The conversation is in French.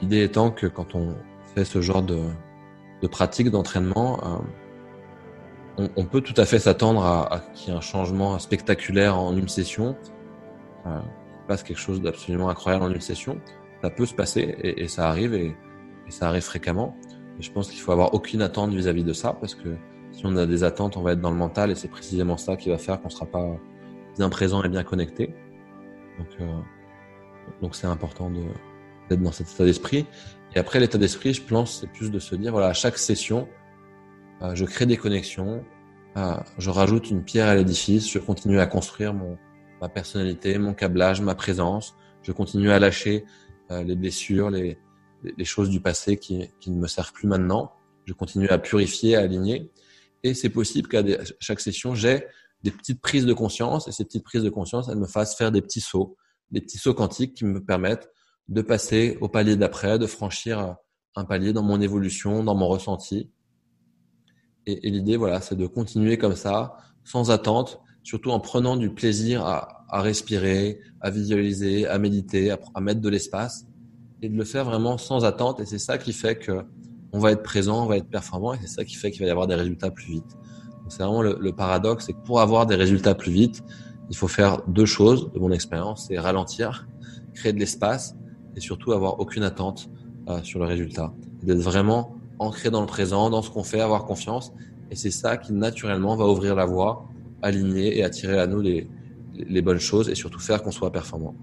L'idée étant que quand on fait ce genre de, de pratique d'entraînement, euh, on, on, peut tout à fait s'attendre à, à qu'il y ait un changement spectaculaire en une session. Euh, passe quelque chose d'absolument incroyable en une session. Ça peut se passer et, et ça arrive et, et, ça arrive fréquemment. Et je pense qu'il faut avoir aucune attente vis-à-vis de ça parce que si on a des attentes, on va être dans le mental et c'est précisément ça qui va faire qu'on sera pas bien présent et bien connecté. Donc, euh, donc c'est important de, d'être dans cet état d'esprit. Et après, l'état d'esprit, je pense, c'est plus de se dire, voilà, à chaque session, euh, je crée des connexions, euh, je rajoute une pierre à l'édifice, je continue à construire mon, ma personnalité, mon câblage, ma présence, je continue à lâcher euh, les blessures, les, les choses du passé qui, qui ne me servent plus maintenant, je continue à purifier, à aligner. Et c'est possible qu'à chaque session, j'ai des petites prises de conscience et ces petites prises de conscience, elles me fassent faire des petits sauts, des petits sauts quantiques qui me permettent de passer au palier d'après, de franchir un palier dans mon évolution, dans mon ressenti. Et, l'idée, voilà, c'est de continuer comme ça, sans attente, surtout en prenant du plaisir à, respirer, à visualiser, à méditer, à, à mettre de l'espace, et de le faire vraiment sans attente. Et c'est ça qui fait que on va être présent, on va être performant, et c'est ça qui fait qu'il va y avoir des résultats plus vite. C'est vraiment le, le paradoxe, c'est que pour avoir des résultats plus vite, il faut faire deux choses, de mon expérience, c'est ralentir, créer de l'espace et surtout avoir aucune attente euh, sur le résultat. D'être vraiment ancré dans le présent, dans ce qu'on fait, avoir confiance. Et c'est ça qui naturellement va ouvrir la voie, aligner et attirer à nous les, les bonnes choses et surtout faire qu'on soit performant.